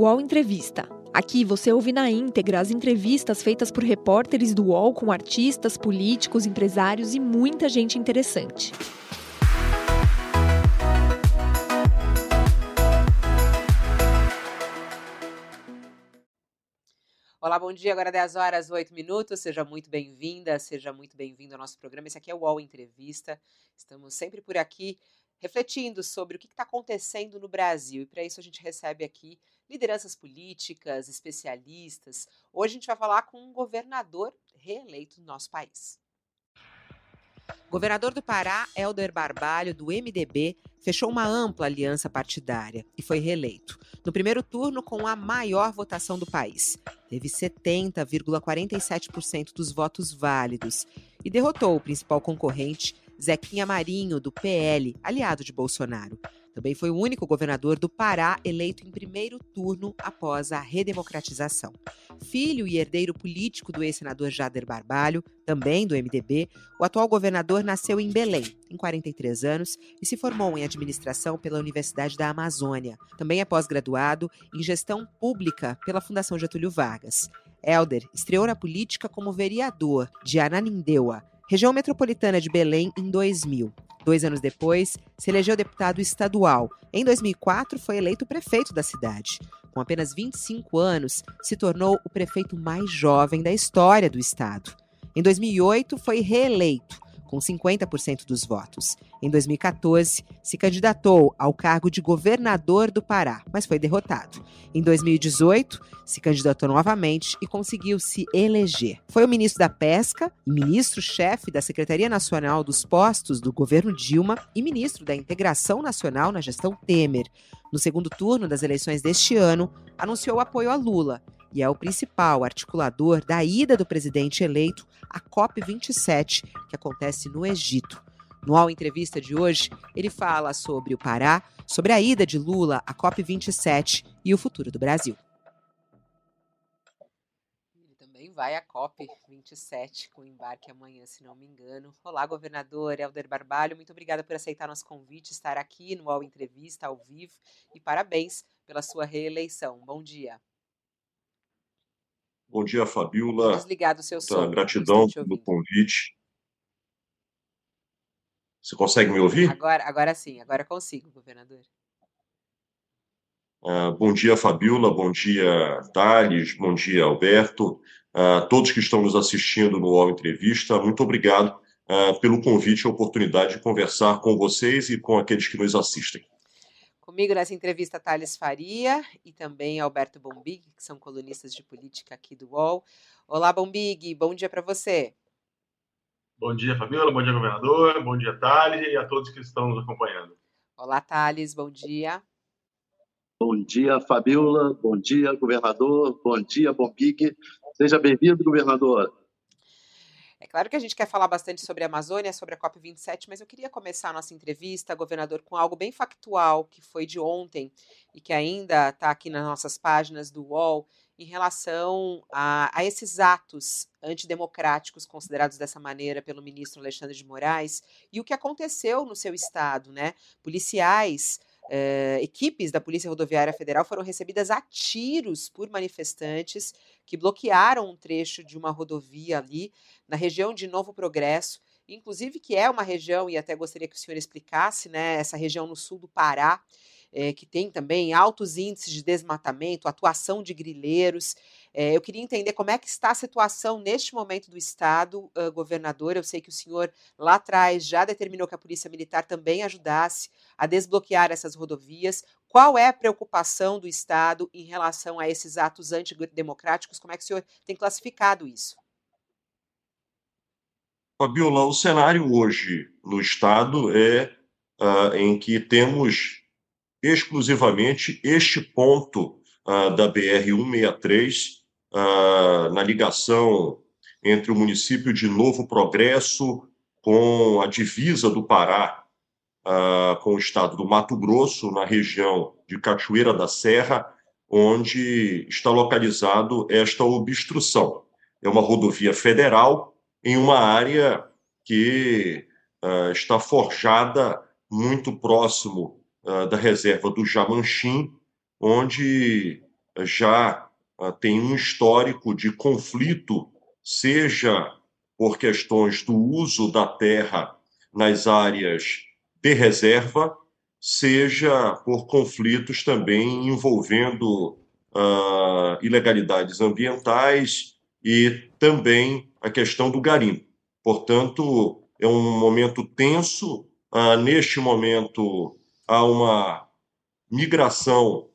UOL Entrevista. Aqui você ouve na íntegra as entrevistas feitas por repórteres do UOL com artistas, políticos, empresários e muita gente interessante. Olá, bom dia. Agora 10 horas 8 minutos. Seja muito bem-vinda, seja muito bem-vindo ao nosso programa. Esse aqui é o UOL Entrevista. Estamos sempre por aqui refletindo sobre o que está acontecendo no Brasil. E para isso a gente recebe aqui lideranças políticas, especialistas. Hoje a gente vai falar com um governador reeleito no nosso país. Governador do Pará, Helder Barbalho, do MDB, fechou uma ampla aliança partidária e foi reeleito. No primeiro turno, com a maior votação do país. Teve 70,47% dos votos válidos e derrotou o principal concorrente, Zequinha Marinho, do PL, aliado de Bolsonaro. Também foi o único governador do Pará eleito em primeiro turno após a redemocratização. Filho e herdeiro político do ex-senador Jader Barbalho, também do MDB, o atual governador nasceu em Belém, em 43 anos, e se formou em administração pela Universidade da Amazônia. Também é pós-graduado em gestão pública pela Fundação Getúlio Vargas. Helder estreou na política como vereador de Ananindeua, região metropolitana de Belém, em 2000. Dois anos depois, se elegeu deputado estadual. Em 2004, foi eleito prefeito da cidade. Com apenas 25 anos, se tornou o prefeito mais jovem da história do estado. Em 2008, foi reeleito com 50% dos votos. Em 2014, se candidatou ao cargo de governador do Pará, mas foi derrotado. Em 2018, se candidatou novamente e conseguiu se eleger. Foi o ministro da Pesca e ministro-chefe da Secretaria Nacional dos Postos do governo Dilma e ministro da Integração Nacional na gestão Temer. No segundo turno das eleições deste ano, anunciou apoio a Lula e é o principal articulador da ida do presidente eleito à COP27, que acontece no Egito. No All Entrevista de hoje, ele fala sobre o Pará, sobre a ida de Lula à COP27 e o futuro do Brasil. Ele também vai à COP27 com embarque amanhã, se não me engano. Olá, governador Helder Barbalho, muito obrigada por aceitar nosso convite, estar aqui no All Entrevista ao vivo e parabéns pela sua reeleição. Bom dia. Bom dia, Fabiola. Desligado o seu som. Gratidão pelo convite. Você consegue me ouvir? Agora, agora sim, agora consigo, governador. Uh, bom dia, Fabiola. Bom dia, Thales. Bom dia, Alberto. Uh, todos que estão nos assistindo no UOL Entrevista, muito obrigado uh, pelo convite e a oportunidade de conversar com vocês e com aqueles que nos assistem. Comigo nessa entrevista, Thales Faria e também Alberto Bombig, que são colunistas de política aqui do UOL. Olá, Bombig, bom dia para você. Bom dia, Fabiola, bom dia, governador, bom dia, Thales, e a todos que estão nos acompanhando. Olá, Thales, bom dia. Bom dia, Fabiola, bom dia, governador, bom dia, Bombig. Seja bem-vindo, governador. É claro que a gente quer falar bastante sobre a Amazônia, sobre a COP27, mas eu queria começar a nossa entrevista, governador, com algo bem factual que foi de ontem e que ainda está aqui nas nossas páginas do UOL em relação a, a, esses atos antidemocráticos considerados dessa maneira pelo ministro Alexandre de Moraes e o que aconteceu no seu estado, né? Policiais Uh, equipes da Polícia Rodoviária Federal foram recebidas a tiros por manifestantes que bloquearam um trecho de uma rodovia ali na região de Novo Progresso, inclusive que é uma região, e até gostaria que o senhor explicasse, né, essa região no sul do Pará, é, que tem também altos índices de desmatamento, atuação de grileiros. É, eu queria entender como é que está a situação neste momento do Estado, uh, governador. Eu sei que o senhor lá atrás já determinou que a Polícia Militar também ajudasse a desbloquear essas rodovias. Qual é a preocupação do Estado em relação a esses atos antidemocráticos? Como é que o senhor tem classificado isso? Fabiola, o cenário hoje no Estado é uh, em que temos exclusivamente este ponto uh, da BR-163 uh, na ligação entre o município de Novo Progresso com a divisa do Pará uh, com o estado do Mato Grosso, na região de Cachoeira da Serra, onde está localizado esta obstrução. É uma rodovia federal em uma área que está forjada muito próximo uh, da reserva do Jamanchim, onde já uh, tem um histórico de conflito, seja por questões do uso da terra nas áreas de reserva, seja por conflitos também envolvendo uh, ilegalidades ambientais e também a questão do garimpo. Portanto, é um momento tenso. Uh, neste momento, há uma migração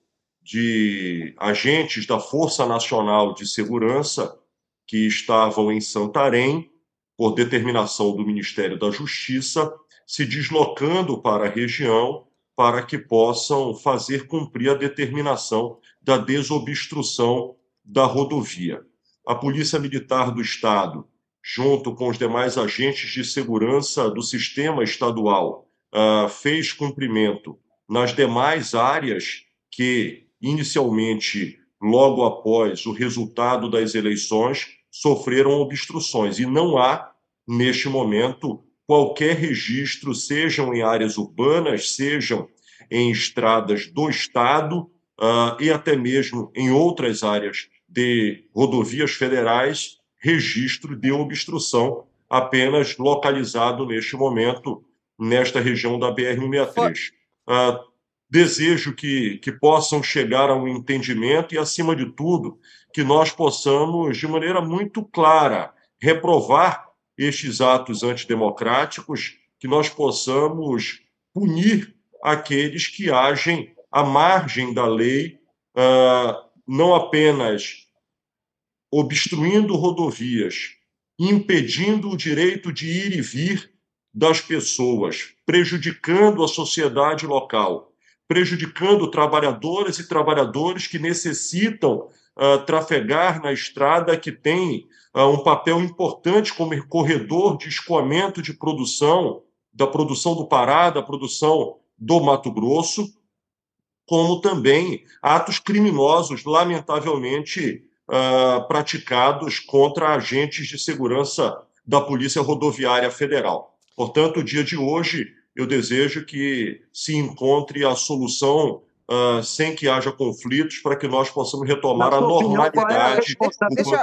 de agentes da Força Nacional de Segurança que estavam em Santarém, por determinação do Ministério da Justiça, se deslocando para a região para que possam fazer cumprir a determinação da desobstrução da rodovia. A Polícia Militar do Estado, junto com os demais agentes de segurança do sistema estadual, uh, fez cumprimento nas demais áreas que, inicialmente, logo após o resultado das eleições, sofreram obstruções. E não há, neste momento, qualquer registro, sejam em áreas urbanas, sejam em estradas do Estado, uh, e até mesmo em outras áreas de rodovias federais, registro de obstrução apenas localizado neste momento nesta região da BR-163. Uh, desejo que, que possam chegar a um entendimento e, acima de tudo, que nós possamos, de maneira muito clara, reprovar estes atos antidemocráticos, que nós possamos punir aqueles que agem à margem da lei, uh, não apenas obstruindo rodovias, impedindo o direito de ir e vir das pessoas, prejudicando a sociedade local, prejudicando trabalhadoras e trabalhadores que necessitam uh, trafegar na estrada, que tem uh, um papel importante como corredor de escoamento de produção, da produção do Pará, da produção do Mato Grosso, como também atos criminosos, lamentavelmente uh, praticados contra agentes de segurança da Polícia Rodoviária Federal. Portanto, o dia de hoje, eu desejo que se encontre a solução uh, sem que haja conflitos, para que nós possamos retomar a normalidade. É deixa,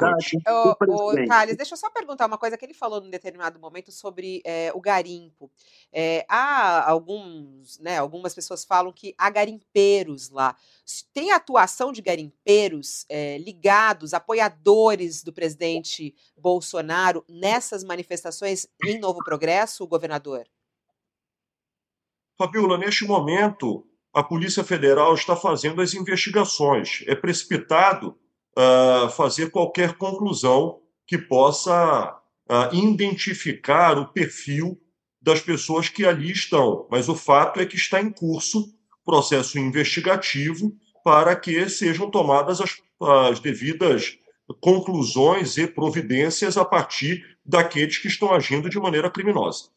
o, Thales, deixa eu só perguntar uma coisa que ele falou num determinado momento sobre é, o garimpo. É, há alguns, né, algumas pessoas falam que há garimpeiros lá. Tem atuação de garimpeiros é, ligados, apoiadores do presidente Bolsonaro nessas manifestações em Novo Progresso, governador? Fabiola, neste momento, a Polícia Federal está fazendo as investigações. É precipitado uh, fazer qualquer conclusão que possa uh, identificar o perfil das pessoas que ali estão. Mas o fato é que está em curso processo investigativo para que sejam tomadas as, as devidas conclusões e providências a partir daqueles que estão agindo de maneira criminosa.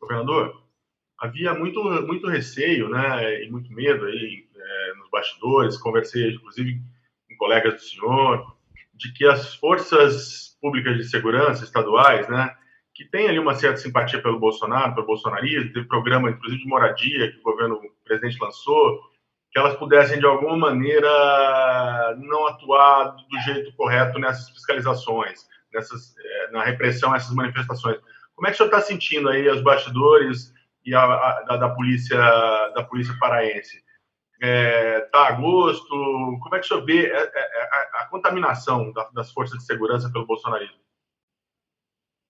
Governador, havia muito, muito receio né, e muito medo aí é, nos bastidores, conversei inclusive com colegas do senhor, de que as forças públicas de segurança estaduais, né, que têm ali uma certa simpatia pelo Bolsonaro, pelo bolsonarismo, teve programa inclusive de moradia que o governo o presidente lançou, que elas pudessem de alguma maneira não atuar do jeito correto nessas fiscalizações, nessas, é, na repressão a essas manifestações. Como é que o senhor está sentindo aí os bastidores e a, a da, da, polícia da polícia paraense é, tá a gosto? Como é que o senhor vê a, é, é, a, a contaminação da, das forças de segurança pelo bolsonarismo?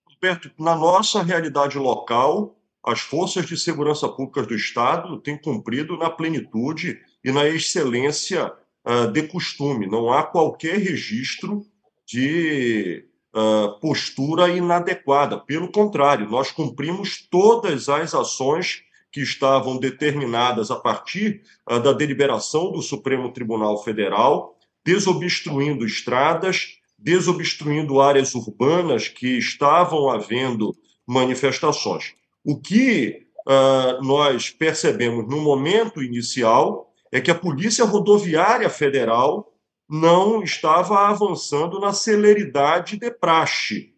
Roberto, na nossa realidade local, as forças de segurança pública do Estado têm cumprido na plenitude e na excelência uh, de costume. Não há qualquer registro de postura inadequada. Pelo contrário, nós cumprimos todas as ações que estavam determinadas a partir uh, da deliberação do Supremo Tribunal Federal, desobstruindo estradas, desobstruindo áreas urbanas que estavam havendo manifestações. O que uh, nós percebemos no momento inicial é que a Polícia Rodoviária Federal não estava avançando na celeridade de praxe.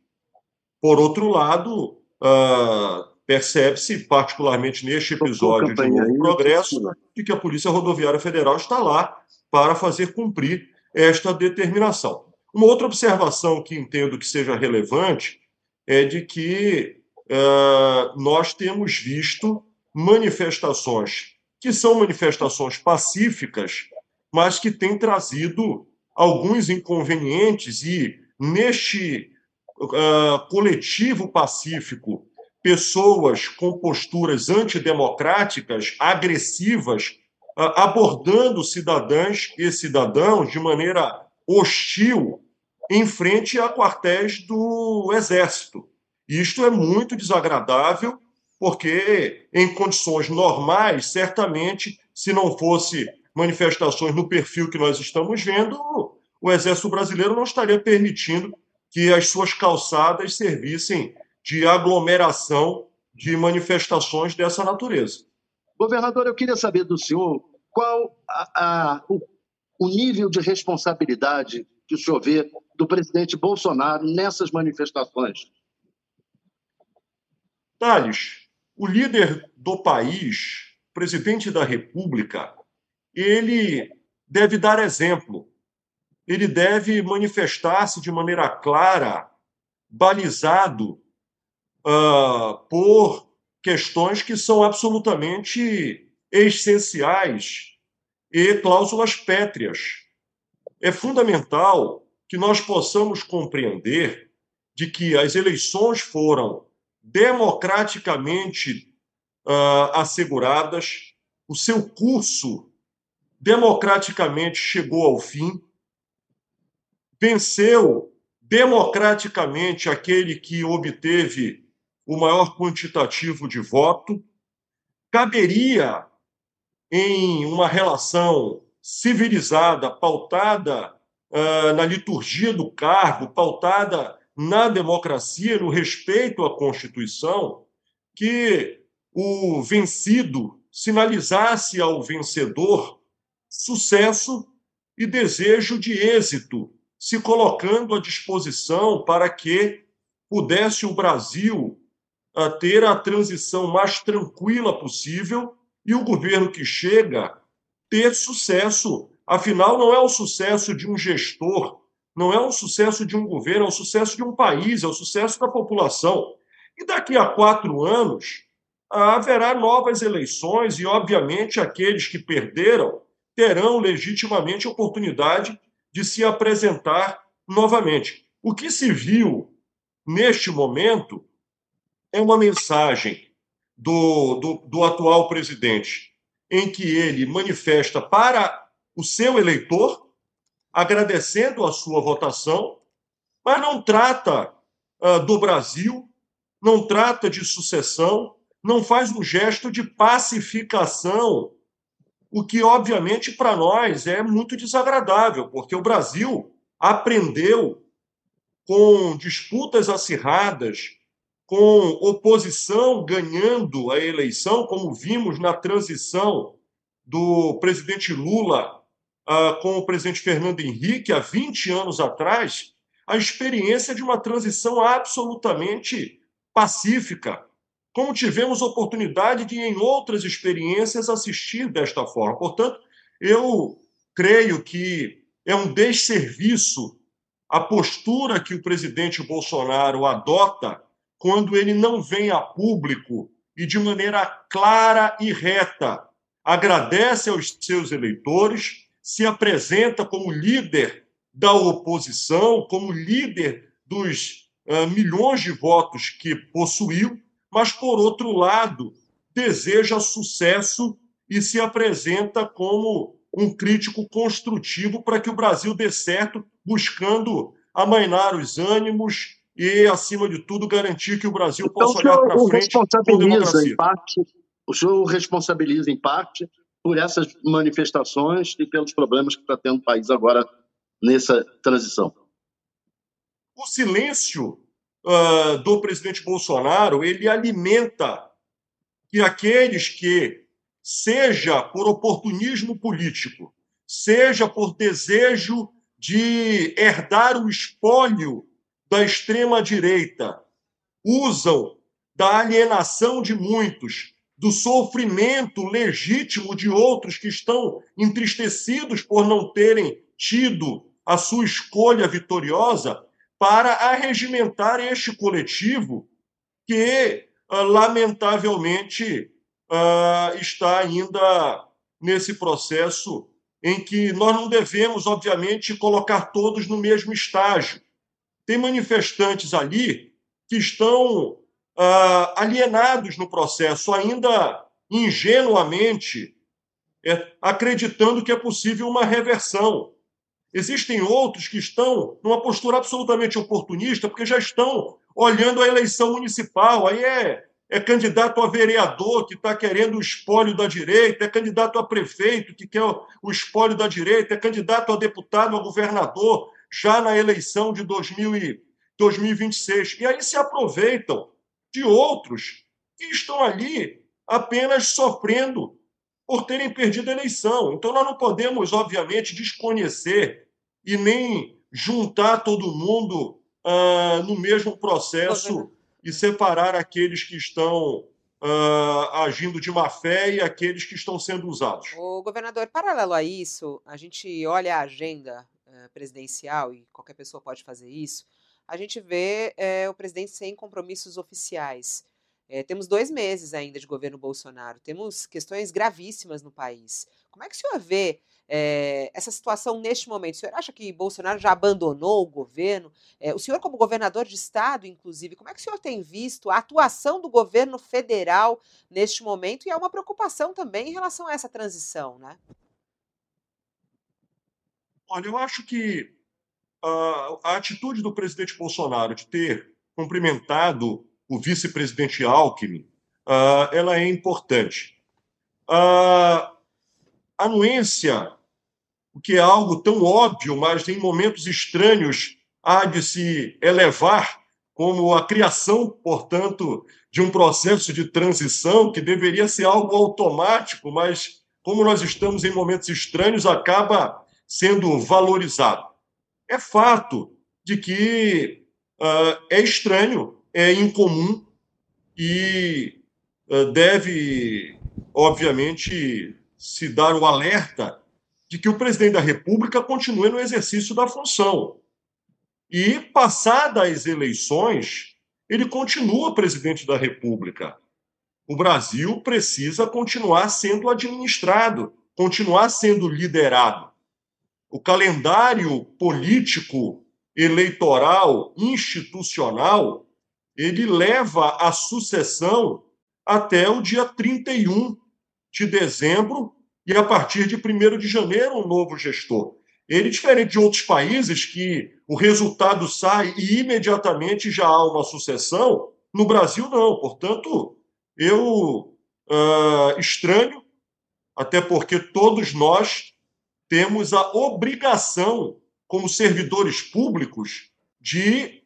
Por outro lado, uh, percebe-se, particularmente neste episódio de novo progresso, de que a Polícia Rodoviária Federal está lá para fazer cumprir esta determinação. Uma outra observação que entendo que seja relevante é de que uh, nós temos visto manifestações que são manifestações pacíficas, mas que têm trazido alguns inconvenientes e neste uh, coletivo pacífico pessoas com posturas antidemocráticas, agressivas, uh, abordando cidadãs e cidadãos de maneira hostil em frente a quartéis do Exército. Isto é muito desagradável, porque em condições normais, certamente, se não fosse manifestações no perfil que nós estamos vendo, o Exército Brasileiro não estaria permitindo que as suas calçadas servissem de aglomeração de manifestações dessa natureza. Governador, eu queria saber do senhor qual a, a, o, o nível de responsabilidade que o senhor vê do presidente Bolsonaro nessas manifestações. Thales, o líder do país, presidente da República, ele deve dar exemplo ele deve manifestar-se de maneira clara, balizado uh, por questões que são absolutamente essenciais e cláusulas pétreas. É fundamental que nós possamos compreender de que as eleições foram democraticamente uh, asseguradas, o seu curso democraticamente chegou ao fim, venceu democraticamente aquele que obteve o maior quantitativo de voto, caberia em uma relação civilizada, pautada uh, na liturgia do cargo, pautada na democracia, no respeito à Constituição, que o vencido sinalizasse ao vencedor sucesso e desejo de êxito se colocando à disposição para que pudesse o Brasil a ter a transição mais tranquila possível e o governo que chega ter sucesso. Afinal, não é o sucesso de um gestor, não é o sucesso de um governo, é o sucesso de um país, é o sucesso da população. E daqui a quatro anos haverá novas eleições e, obviamente, aqueles que perderam terão legitimamente oportunidade de se apresentar novamente. O que se viu neste momento é uma mensagem do, do, do atual presidente, em que ele manifesta para o seu eleitor, agradecendo a sua votação, mas não trata uh, do Brasil, não trata de sucessão, não faz um gesto de pacificação o que, obviamente, para nós é muito desagradável, porque o Brasil aprendeu com disputas acirradas, com oposição ganhando a eleição, como vimos na transição do presidente Lula uh, com o presidente Fernando Henrique há 20 anos atrás, a experiência de uma transição absolutamente pacífica, como tivemos oportunidade de, em outras experiências, assistir desta forma. Portanto, eu creio que é um desserviço a postura que o presidente Bolsonaro adota quando ele não vem a público e, de maneira clara e reta, agradece aos seus eleitores, se apresenta como líder da oposição, como líder dos uh, milhões de votos que possuiu mas, por outro lado, deseja sucesso e se apresenta como um crítico construtivo para que o Brasil dê certo, buscando amainar os ânimos e, acima de tudo, garantir que o Brasil então, possa olhar para frente democracia. Em parte, o senhor responsabiliza, em parte, por essas manifestações e pelos problemas que está tendo o país agora nessa transição. O silêncio uh, do presidente Bolsonaro, ele alimenta que aqueles que, seja por oportunismo político, seja por desejo de herdar o espólio da extrema-direita, usam da alienação de muitos do sofrimento legítimo de outros que estão entristecidos por não terem tido a sua escolha vitoriosa, para arregimentar este coletivo que, ah, lamentavelmente, ah, está ainda nesse processo em que nós não devemos, obviamente, colocar todos no mesmo estágio. Tem manifestantes ali que estão uh, alienados no processo, ainda ingenuamente é, acreditando que é possível uma reversão. Existem outros que estão numa postura absolutamente oportunista, porque já estão olhando a eleição municipal. Aí é, é candidato a vereador que está querendo o espólio da direita, é candidato a prefeito que quer o espólio da direita, é candidato a deputado, a governador, já na eleição de 2000 e 2026. E aí se aproveitam de outros que estão ali apenas sofrendo por terem perdido a eleição. Então, nós não podemos, obviamente, desconhecer e nem juntar todo mundo uh, no mesmo processo e separar aqueles que estão uh, agindo de má fé e aqueles que estão sendo usados. O governador, paralelo a isso, a gente olha a agenda uh, presidencial e qualquer pessoa pode fazer isso a gente vê é, o presidente sem compromissos oficiais. É, temos dois meses ainda de governo Bolsonaro, temos questões gravíssimas no país. Como é que o senhor vê é, essa situação neste momento? O senhor acha que Bolsonaro já abandonou o governo? o senhor, como governador de estado, inclusive, como é que o senhor tem visto a atuação do governo federal neste momento? E há uma preocupação também em relação a essa transição, né? Olha, eu acho que a atitude do presidente Bolsonaro de ter cumprimentado o vice-presidente Alckmin, ela é importante. A anuência, o que é algo tão óbvio, mas em momentos estranhos há de se elevar como a criação, portanto, de um processo de transição que deveria ser algo automático, mas como nós estamos em momentos estranhos, acaba sendo valorizado. É fato de que uh, é estranho, é incomum e uh, deve, obviamente, se dar o alerta de que o presidente da República continue no exercício da função. E, passadas as eleições, ele continua presidente da República. O Brasil precisa continuar sendo administrado, continuar sendo liderado o calendário político, eleitoral, institucional, ele leva a sucessão até o dia 31 de dezembro e a partir de 1 de janeiro um novo gestor. Ele, diferente de outros países que o resultado sai e imediatamente já há uma sucessão, no Brasil não. Portanto, eu uh, estranho, até porque todos nós temos a obrigação, como servidores públicos, de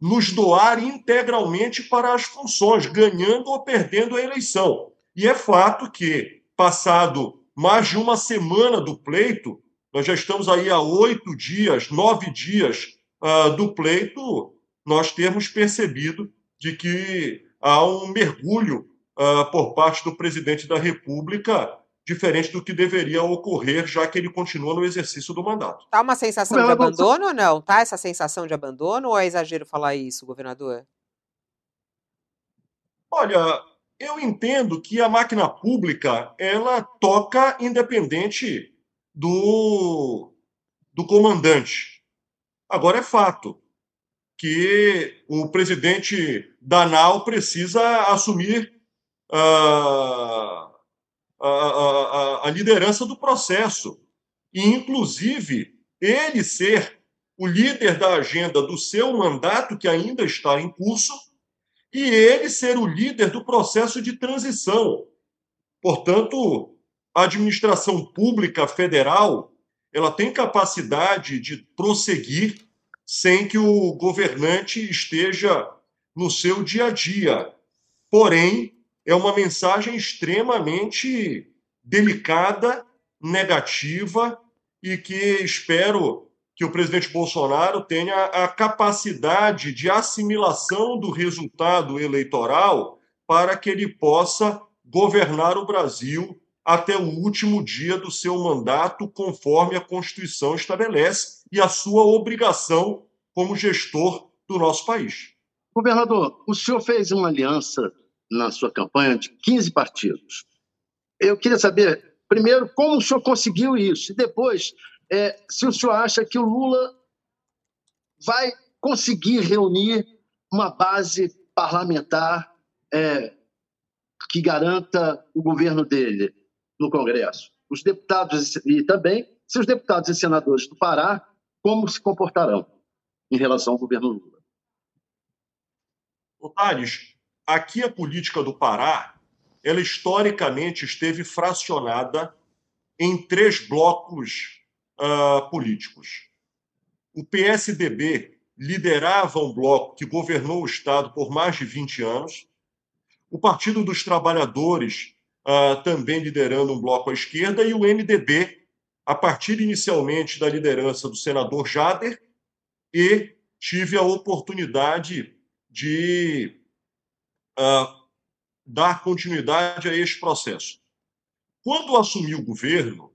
nos doar integralmente para as funções, ganhando ou perdendo a eleição. E é fato que, passado mais de uma semana do pleito, nós já estamos aí há oito dias, nove dias uh, do pleito, nós temos percebido de que há um mergulho uh, por parte do presidente da República diferente do que deveria ocorrer, já que ele continua no exercício do mandato. Tá uma sensação de abandono ou não? Tá essa sensação de abandono ou é exagero falar isso, governador? Olha, eu entendo que a máquina pública ela toca independente do, do comandante. Agora é fato que o presidente Danal precisa assumir uh, a, a, a liderança do processo. E, inclusive, ele ser o líder da agenda do seu mandato, que ainda está em curso, e ele ser o líder do processo de transição. Portanto, a administração pública federal ela tem capacidade de prosseguir sem que o governante esteja no seu dia a dia. Porém, é uma mensagem extremamente delicada, negativa e que espero que o presidente Bolsonaro tenha a capacidade de assimilação do resultado eleitoral para que ele possa governar o Brasil até o último dia do seu mandato, conforme a Constituição estabelece, e a sua obrigação como gestor do nosso país. Governador, o senhor fez uma aliança na sua campanha de 15 partidos. Eu queria saber, primeiro, como o senhor conseguiu isso, e depois, é, se o senhor acha que o Lula vai conseguir reunir uma base parlamentar é, que garanta o governo dele no Congresso. Os deputados e também se os deputados e senadores do Pará como se comportarão em relação ao governo Lula. Otários, aqui a política do Pará, ela historicamente esteve fracionada em três blocos uh, políticos. O PSDB liderava um bloco que governou o Estado por mais de 20 anos, o Partido dos Trabalhadores uh, também liderando um bloco à esquerda, e o MDB, a partir inicialmente da liderança do senador Jader, e tive a oportunidade de uh, dar continuidade a este processo. Quando assumi o governo,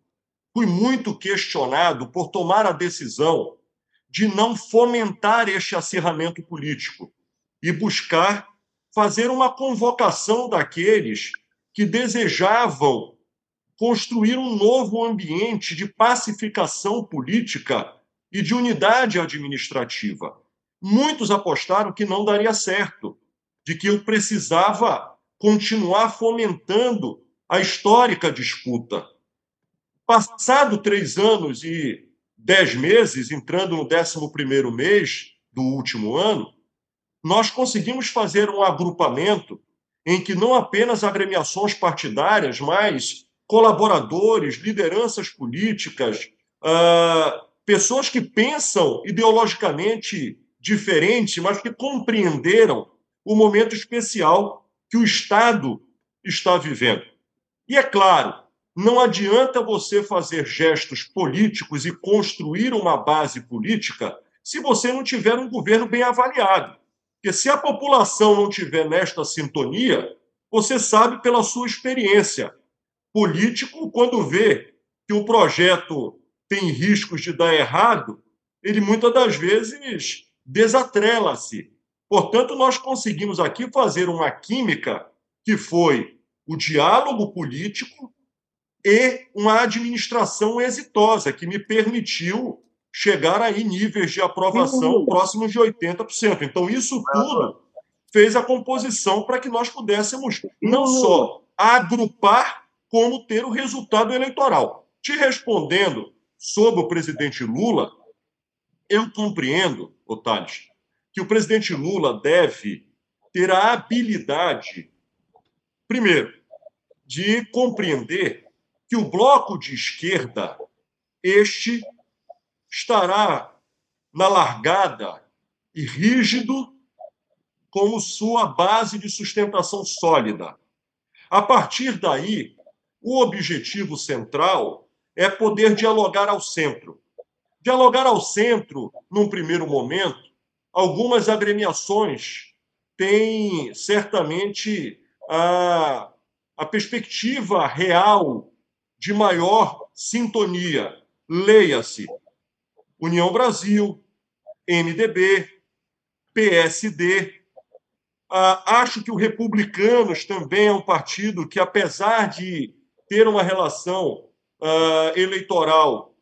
fui muito questionado por tomar a decisão de não fomentar este acirramento político e buscar fazer uma convocação daqueles que desejavam construir um novo ambiente de pacificação política e de unidade administrativa. Muitos apostaram que não daria certo, de que eu precisava continuar fomentando a histórica disputa. Passado três anos e dez meses, entrando no décimo primeiro mês do último ano, nós conseguimos fazer um agrupamento em que não apenas agremiações partidárias, mas colaboradores, lideranças políticas, uh, pessoas que pensam ideologicamente diferente, mas que compreenderam o momento especial que o Estado está vivendo. E é claro, não adianta você fazer gestos políticos e construir uma base política se você não tiver um governo bem avaliado. Porque se a população não tiver nesta sintonia, você sabe pela sua experiência. Político, quando vê que o projeto tem riscos de dar errado, ele muitas das vezes desatrela-se. Portanto, nós conseguimos aqui fazer uma química que foi o diálogo político e uma administração exitosa, que me permitiu chegar aí níveis de aprovação próximos de 80%. Então, isso tudo fez a composição para que nós pudéssemos não só agrupar, como ter o resultado eleitoral. Te respondendo sobre o presidente Lula, eu compreendo, Otales, que o presidente Lula deve ter a habilidade, primeiro, de compreender que o bloco de esquerda, este estará na largada e rígido como sua base de sustentação sólida. A partir daí, o objetivo central é poder dialogar ao centro. Dialogar ao centro, num primeiro momento, algumas agremiações têm certamente a, a perspectiva real de maior sintonia. Leia-se União Brasil, MDB, PSD. Ah, acho que o Republicanos também é um partido que, apesar de ter uma relação ah, eleitoral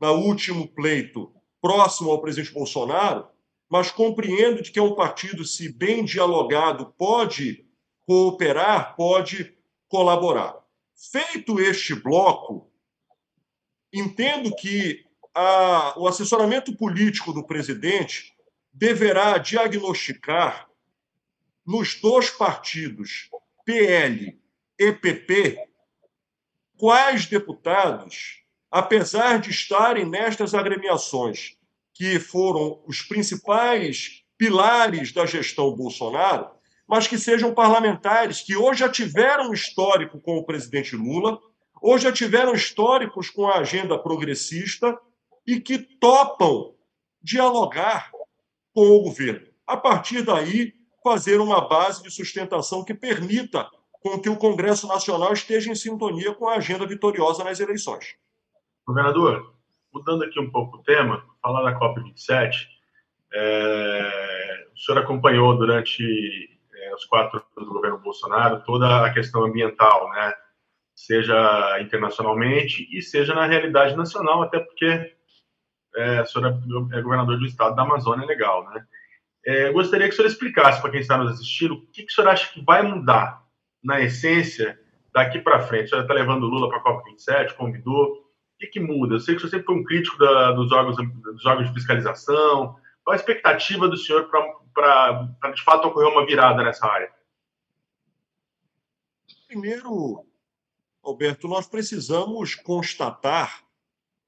no último pleito próximo ao presidente Bolsonaro, mas compreendo de que é um partido, se bem dialogado, pode cooperar, pode colaborar. Feito este bloco, entendo que a, o assessoramento político do presidente deverá diagnosticar nos dois partidos, PL e PP, quais deputados, apesar de estarem nestas agremiações, que foram os principais pilares da gestão Bolsonaro, mas que sejam parlamentares que hoje já tiveram histórico com o presidente Lula, hoje já tiveram históricos com a agenda progressista e que topam dialogar com o governo. A partir daí, fazer uma base de sustentação que permita com que o Congresso Nacional esteja em sintonia com a agenda vitoriosa nas eleições. Governador, mudando aqui um pouco o tema, falar da COP27, é, o senhor acompanhou durante os quatro do governo Bolsonaro toda a questão ambiental, né? seja internacionalmente e seja na realidade nacional, até porque é, o senhor é, é governador do estado da Amazônia, legal, né? É, gostaria que o senhor explicasse para quem está nos assistindo o que, que o senhor acha que vai mudar na essência daqui para frente. O senhor está levando o Lula para a COP27, convidou. O que, que muda? Eu sei que o senhor sempre foi um crítico da, dos, órgãos, dos órgãos de fiscalização. Qual a expectativa do senhor para, de fato, ocorrer uma virada nessa área? Primeiro, Alberto, nós precisamos constatar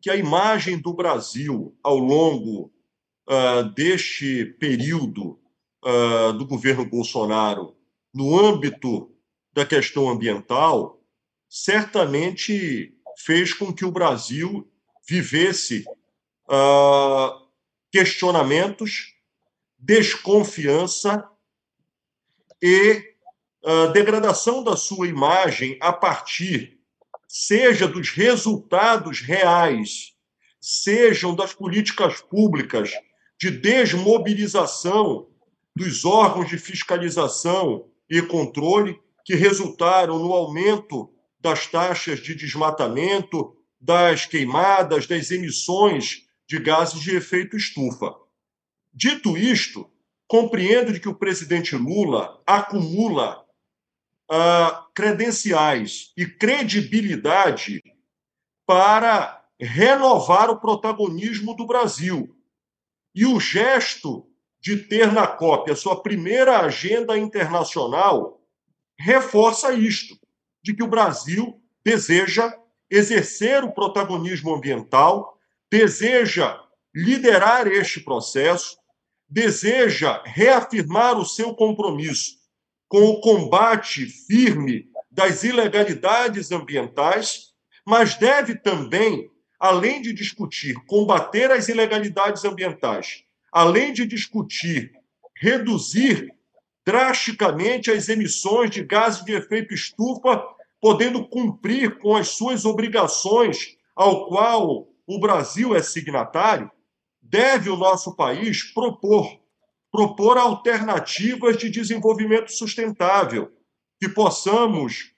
que a imagem do Brasil ao longo uh, deste período uh, do governo Bolsonaro, no âmbito da questão ambiental, certamente fez com que o Brasil vivesse uh, questionamentos, desconfiança e uh, degradação da sua imagem a partir, seja dos resultados reais, sejam das políticas públicas de desmobilização dos órgãos de fiscalização e controle que resultaram no aumento das taxas de desmatamento, das queimadas, das emissões de gases de efeito estufa. Dito isto, compreendo de que o presidente Lula acumula uh, credenciais e credibilidade para renovar o protagonismo do Brasil. E o gesto de ter na COP a sua primeira agenda internacional reforça isto, de que o Brasil deseja exercer o protagonismo ambiental, deseja liderar este processo, deseja reafirmar o seu compromisso com o combate firme das ilegalidades ambientais, mas deve também, além de discutir combater as ilegalidades ambientais, além de discutir reduzir drasticamente as emissões de gases de efeito estufa, podendo cumprir com as suas obrigações, ao qual o Brasil é signatário, deve o nosso país propor propor alternativas de desenvolvimento sustentável, que possamos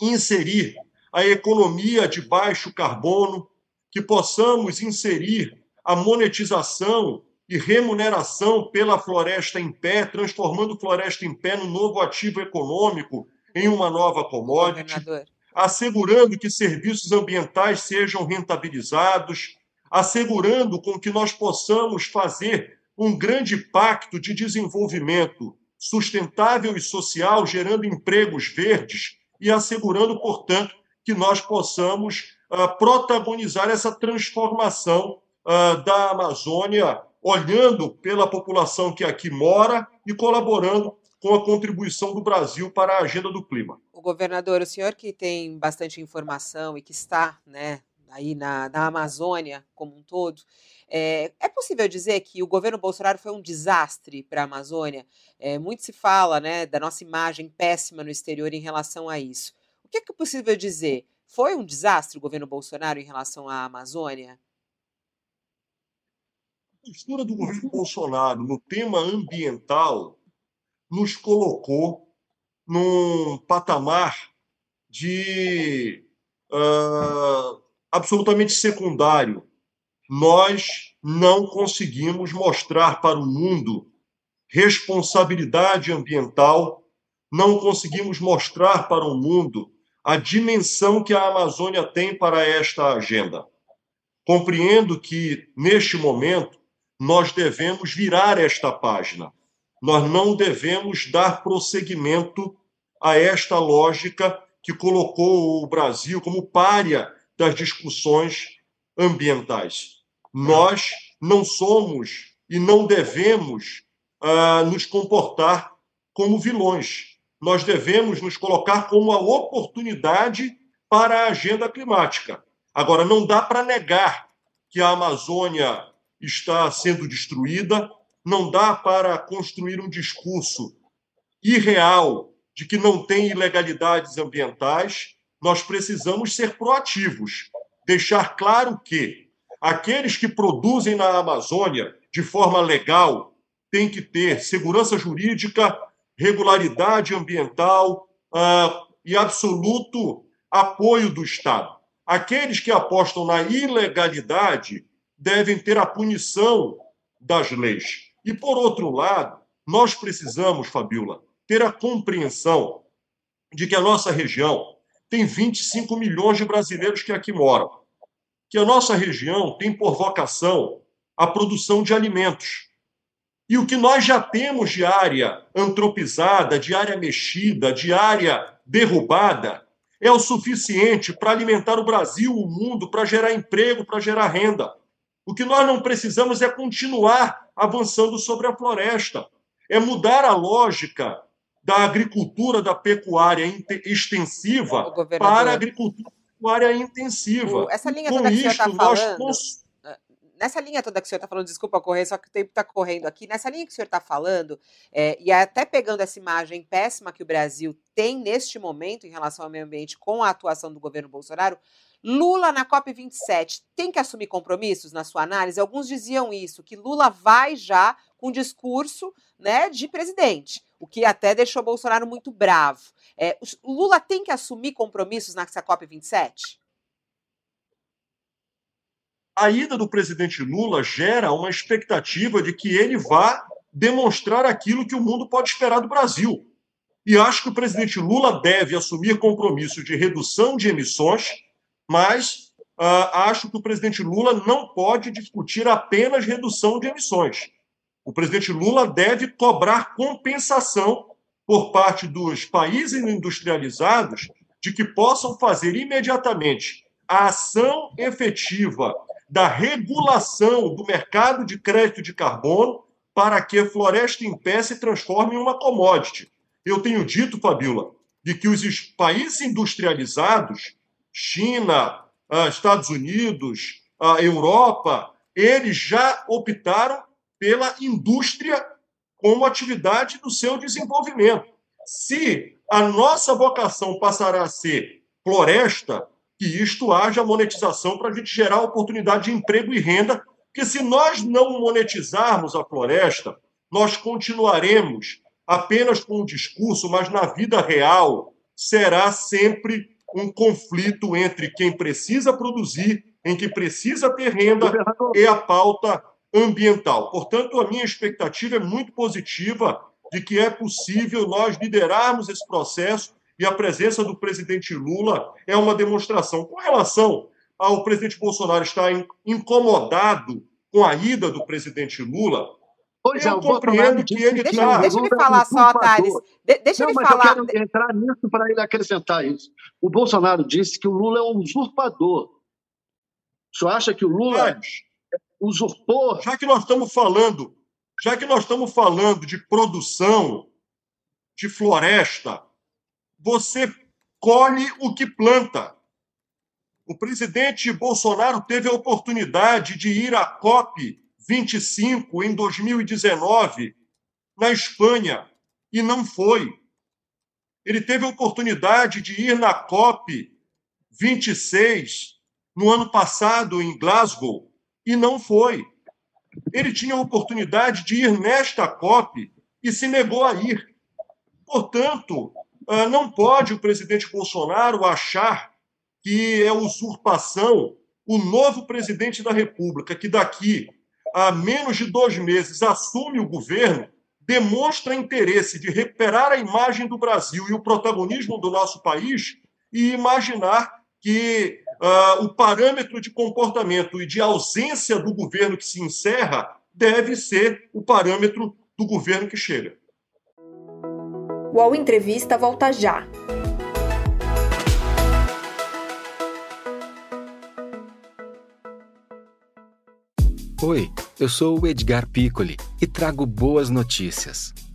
inserir a economia de baixo carbono, que possamos inserir a monetização e remuneração pela floresta em pé, transformando floresta em pé num novo ativo econômico, em uma nova commodity, assegurando que serviços ambientais sejam rentabilizados, assegurando com que nós possamos fazer um grande pacto de desenvolvimento sustentável e social, gerando empregos verdes e assegurando, portanto, que nós possamos uh, protagonizar essa transformação uh, da Amazônia, olhando pela população que aqui mora e colaborando com a contribuição do Brasil para a agenda do clima. O governador, o senhor que tem bastante informação e que está né, aí na, na Amazônia como um todo, é, é, possível dizer que o governo Bolsonaro foi um desastre para a Amazônia? É, muito se fala né, da nossa imagem péssima no exterior em relação a isso. O que é, que é possível dizer? Foi um desastre o governo Bolsonaro em relação à Amazônia? A postura do governo Bolsonaro no tema ambiental nos colocou num patamar de uh, absolutamente secundário nós não conseguimos mostrar para o mundo responsabilidade ambiental, não conseguimos mostrar para o mundo a dimensão que a Amazônia tem para esta agenda. Compreendo que, neste momento, nós devemos virar esta página. Nós não devemos dar prosseguimento a esta lógica que colocou o Brasil como párea das discussões ambientais. Nós não somos e não devemos uh, nos comportar como vilões. Nós devemos nos colocar como a oportunidade para a agenda climática. Agora, não dá para negar que a Amazônia está sendo destruída, não dá para construir um discurso irreal de que não tem ilegalidades ambientais, nós precisamos ser proativos, deixar claro que aqueles que produzem na Amazônia de forma legal têm que ter segurança jurídica, regularidade ambiental uh, e absoluto apoio do Estado. Aqueles que apostam na ilegalidade devem ter a punição das leis. E, por outro lado, nós precisamos, Fabiola, ter a compreensão de que a nossa região tem 25 milhões de brasileiros que aqui moram, que a nossa região tem por vocação a produção de alimentos. E o que nós já temos de área antropizada, de área mexida, de área derrubada, é o suficiente para alimentar o Brasil, o mundo, para gerar emprego, para gerar renda. O que nós não precisamos é continuar avançando sobre a floresta, é mudar a lógica da agricultura da pecuária extensiva para a agricultura pecuária intensiva. O, essa linha toda que isso, você está falando, nós... Ah, nessa linha toda que o senhor está falando, desculpa correr, só que o tempo está correndo aqui, nessa linha que o senhor está falando, é, e até pegando essa imagem péssima que o Brasil tem neste momento em relação ao meio ambiente com a atuação do governo Bolsonaro, Lula na COP27 tem que assumir compromissos na sua análise? Alguns diziam isso, que Lula vai já com discurso né, de presidente, o que até deixou Bolsonaro muito bravo. É, o Lula tem que assumir compromissos nessa COP27? A ida do presidente Lula gera uma expectativa de que ele vá demonstrar aquilo que o mundo pode esperar do Brasil. E acho que o presidente Lula deve assumir compromisso de redução de emissões mas uh, acho que o presidente Lula não pode discutir apenas redução de emissões. O presidente Lula deve cobrar compensação por parte dos países industrializados de que possam fazer imediatamente a ação efetiva da regulação do mercado de crédito de carbono para que a floresta em pé se transforme em uma commodity. Eu tenho dito, Fabiola, de que os países industrializados China, ah, Estados Unidos, Europa, eles já optaram pela indústria como atividade do seu desenvolvimento. Se a nossa vocação passará a ser floresta, que isto haja monetização para a gente gerar oportunidade de emprego e renda, porque se nós não monetizarmos a floresta, nós continuaremos apenas com o discurso, mas na vida real será sempre um conflito entre quem precisa produzir, em quem precisa ter renda, e a pauta ambiental. Portanto, a minha expectativa é muito positiva de que é possível nós liderarmos esse processo e a presença do presidente Lula é uma demonstração. Com relação ao presidente Bolsonaro estar incomodado com a ida do presidente Lula, Pois eu é, compreendo que ele deixa, tá... deixa ele falar só, Thales. De, deixa Não, ele mas falar. Eu quero entrar nisso para ele acrescentar isso. O Bolsonaro disse que o Lula é um usurpador. O senhor acha que o Lula usurpou? Já que nós estamos falando, já que nós estamos falando de produção de floresta, você colhe o que planta. O presidente Bolsonaro teve a oportunidade de ir à COP 25 em 2019 na Espanha e não foi. Ele teve a oportunidade de ir na COP 26 no ano passado em Glasgow e não foi. Ele tinha a oportunidade de ir nesta COP e se negou a ir. Portanto, ah, não pode o presidente Bolsonaro achar que é usurpação o novo presidente da República, que daqui há menos de dois meses assume o governo, demonstra interesse de recuperar a imagem do Brasil e o protagonismo do nosso país e imaginar que uh, o parâmetro de comportamento e de ausência do governo que se encerra deve ser o parâmetro do governo que chega. O All Entrevista volta já. Oi, eu sou o Edgar Piccoli e trago boas notícias.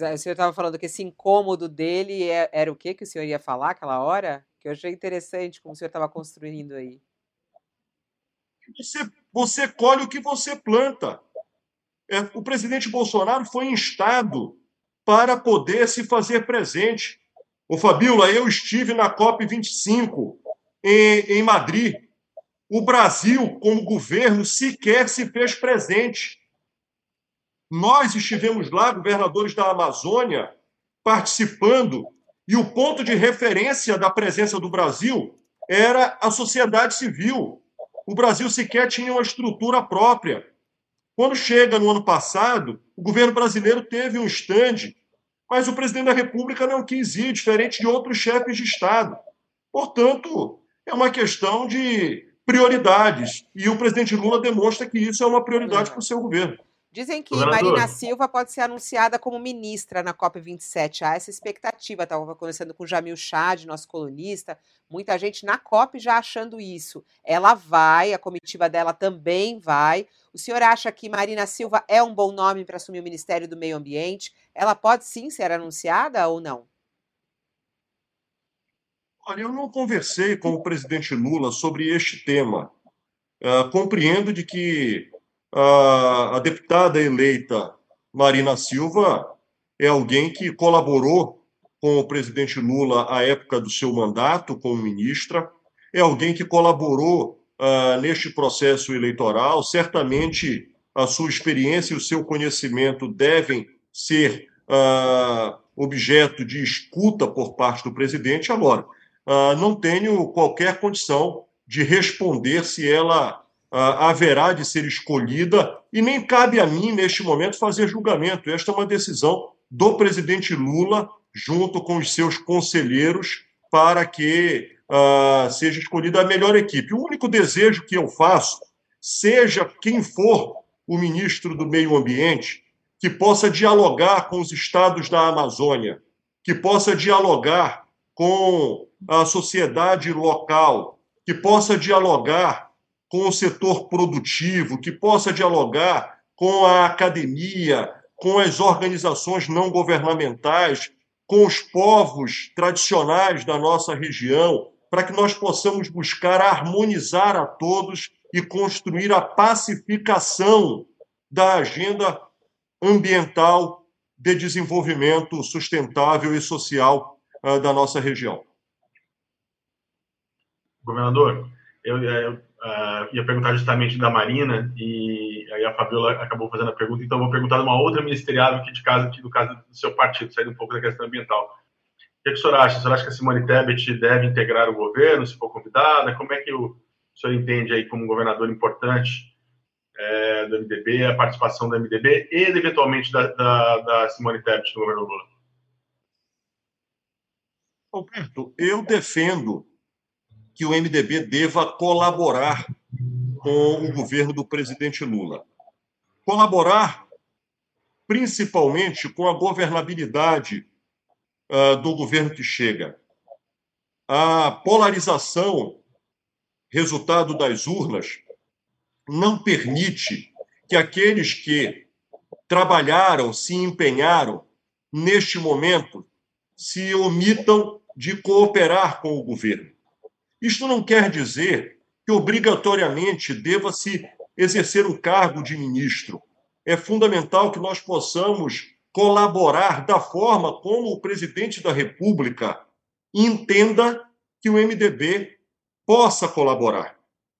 Mas o senhor estava falando que esse incômodo dele é, era o que que o senhor ia falar aquela hora? Que eu achei interessante como o senhor estava construindo aí. Você, você colhe o que você planta. É, o presidente Bolsonaro foi instado para poder se fazer presente. O Fabiola, eu estive na COP25 em, em Madrid. O Brasil, como governo, sequer se fez presente. Nós estivemos lá, governadores da Amazônia, participando, e o ponto de referência da presença do Brasil era a sociedade civil. O Brasil sequer tinha uma estrutura própria. Quando chega no ano passado, o governo brasileiro teve um stand, mas o presidente da República não quis ir, diferente de outros chefes de Estado. Portanto, é uma questão de prioridades. E o presidente Lula demonstra que isso é uma prioridade para o seu governo. Dizem que Marina Silva pode ser anunciada como ministra na COP27. Há essa expectativa. Estava conversando com o Jamil Chad, nosso colunista. Muita gente na COP já achando isso. Ela vai, a comitiva dela também vai. O senhor acha que Marina Silva é um bom nome para assumir o Ministério do Meio Ambiente? Ela pode sim ser anunciada ou não? Olha, eu não conversei com o presidente Lula sobre este tema. Uh, compreendo de que a, a deputada eleita Marina Silva é alguém que colaborou com o presidente Lula à época do seu mandato como ministra, é alguém que colaborou uh, neste processo eleitoral. Certamente a sua experiência e o seu conhecimento devem ser uh, objeto de escuta por parte do presidente. Agora, uh, não tenho qualquer condição de responder se ela haverá de ser escolhida e nem cabe a mim, neste momento, fazer julgamento. Esta é uma decisão do presidente Lula, junto com os seus conselheiros, para que uh, seja escolhida a melhor equipe. O único desejo que eu faço, seja quem for o ministro do Meio Ambiente, que possa dialogar com os estados da Amazônia, que possa dialogar com a sociedade local, que possa dialogar com o setor produtivo, que possa dialogar com a academia, com as organizações não governamentais, com os povos tradicionais da nossa região, para que nós possamos buscar harmonizar a todos e construir a pacificação da agenda ambiental de desenvolvimento sustentável e social uh, da nossa região. Governador, eu, eu uh, ia perguntar justamente da Marina, e aí a Fabiola acabou fazendo a pergunta, então vou perguntar de uma outra ministeriável aqui de casa, aqui do caso do seu partido, saindo um pouco da questão ambiental. O que, é que o senhor acha? O senhor acha que a Simone Tebet deve integrar o governo, se for convidada? Como é que o, o senhor entende aí como um governador importante é, do MDB, a participação do MDB e, eventualmente, da, da, da Simone Tebet no governo Lula? Alberto, eu defendo que o MDB deva colaborar com o governo do presidente Lula. Colaborar principalmente com a governabilidade uh, do governo que chega. A polarização, resultado das urnas, não permite que aqueles que trabalharam, se empenharam neste momento, se omitam de cooperar com o governo. Isto não quer dizer que obrigatoriamente deva-se exercer o cargo de ministro. É fundamental que nós possamos colaborar da forma como o presidente da República entenda que o MDB possa colaborar.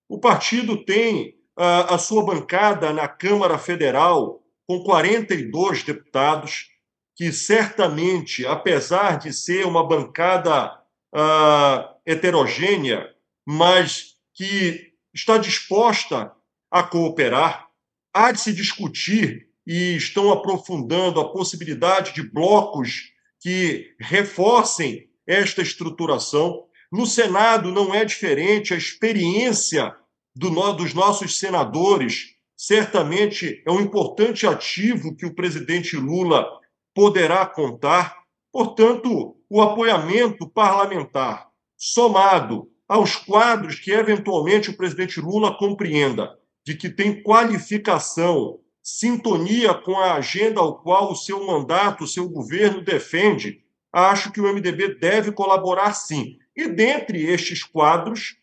O partido tem a, a sua bancada na Câmara Federal com 42 deputados, que certamente, apesar de ser uma bancada uh, heterogênea, mas que está disposta a cooperar. Há de se discutir e estão aprofundando a possibilidade de blocos que reforcem esta estruturação. No Senado não é diferente, a experiência do, dos nossos senadores certamente é um importante ativo que o presidente Lula poderá contar. Portanto, o apoiamento parlamentar, somado aos quadros que eventualmente o presidente Lula compreenda de que tem qualificação, sintonia com a agenda ao qual o seu mandato, o seu governo defende, acho que o MDB deve colaborar sim. E dentre estes quadros,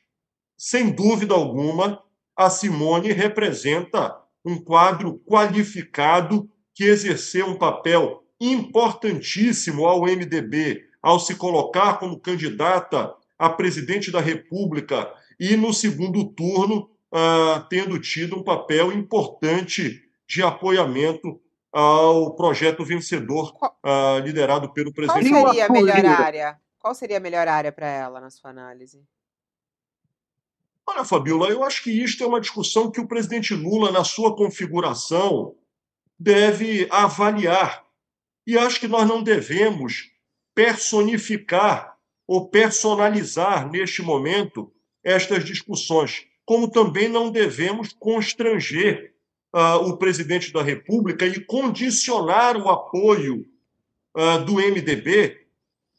sem dúvida alguma, a Simone representa um quadro qualificado que exerceu um papel importantíssimo ao MDB ao se colocar como candidata a presidente da República e, no segundo turno, uh, tendo tido um papel importante de apoiamento ao projeto vencedor uh, liderado pelo presidente. Qual seria a melhor área? Qual seria a melhor área para ela, na sua análise? Olha, Fabiola, eu acho que isto é uma discussão que o presidente Lula, na sua configuração, deve avaliar. E acho que nós não devemos personificar ou personalizar, neste momento, estas discussões, como também não devemos constranger uh, o presidente da República e condicionar o apoio uh, do MDB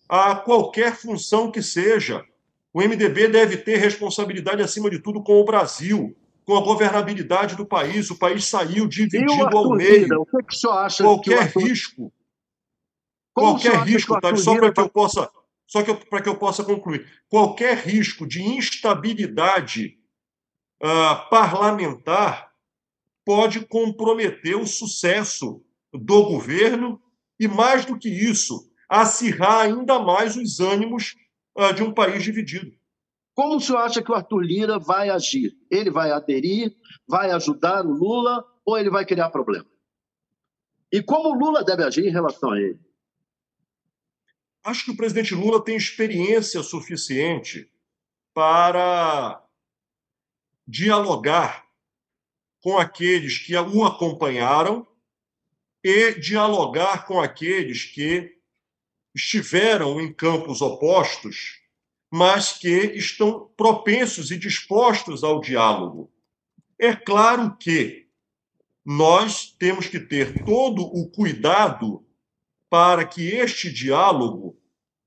a qualquer função que seja o MDB deve ter responsabilidade, acima de tudo, com o Brasil, com a governabilidade do país. O país saiu dividido ao meio. O que, que o acha qualquer que Arthur... risco. Como qualquer risco, tá, só para que eu possa. Só que para que eu possa concluir. Qualquer risco de instabilidade uh, parlamentar pode comprometer o sucesso do governo e, mais do que isso, acirrar ainda mais os ânimos uh, de um país dividido. Como o senhor acha que o Arthur Lira vai agir? Ele vai aderir, vai ajudar o Lula ou ele vai criar problema? E como o Lula deve agir em relação a ele? Acho que o presidente Lula tem experiência suficiente para dialogar com aqueles que o acompanharam e dialogar com aqueles que estiveram em campos opostos, mas que estão propensos e dispostos ao diálogo. É claro que nós temos que ter todo o cuidado para que este diálogo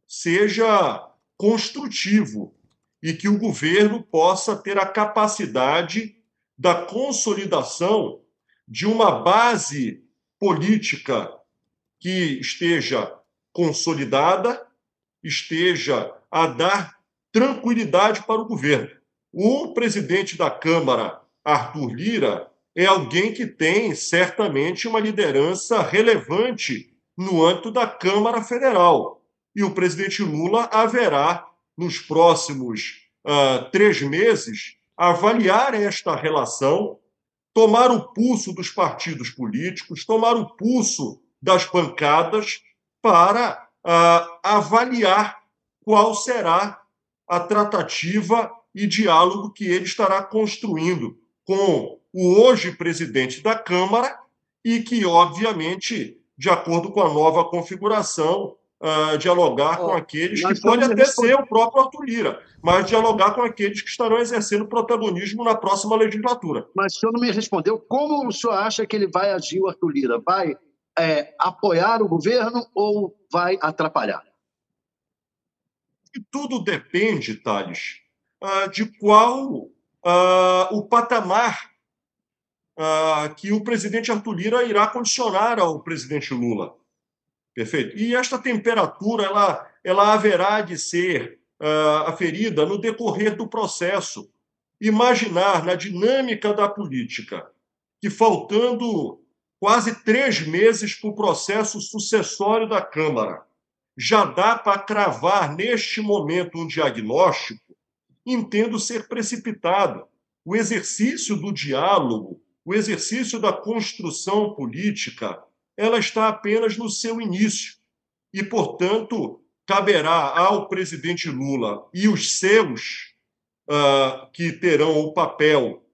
seja construtivo e que o governo possa ter a capacidade da consolidação de uma base política que esteja consolidada esteja a dar tranquilidade para o governo. O presidente da Câmara, Arthur Lira, é alguém que tem certamente uma liderança relevante no âmbito da Câmara Federal. E o presidente Lula haverá, nos próximos uh, três meses, avaliar esta relação, tomar o pulso dos partidos políticos, tomar o pulso das pancadas para uh, avaliar qual será a tratativa e diálogo que ele estará construindo com o hoje presidente da Câmara e que, obviamente, de acordo com a nova configuração, uh, dialogar oh, com aqueles que pode até responder... ser o próprio Arthur Lira, mas dialogar com aqueles que estarão exercendo protagonismo na próxima legislatura. Mas o senhor não me respondeu como o senhor acha que ele vai agir, o Arthur Lira? Vai é, apoiar o governo ou vai atrapalhar? E tudo depende, Thales, ah, de qual ah, o patamar ah, que o presidente Arthur Lira irá condicionar ao presidente Lula. Perfeito? E esta temperatura ela, ela haverá de ser aferida no decorrer do processo. Imaginar na dinâmica da política que, faltando quase três meses para o processo sucessório da Câmara. Já dá para cravar neste momento um diagnóstico? Entendo ser precipitado. O exercício do diálogo, o exercício da construção política, ela está apenas no seu início. E, portanto, caberá ao presidente Lula e os seus, uh, que terão o papel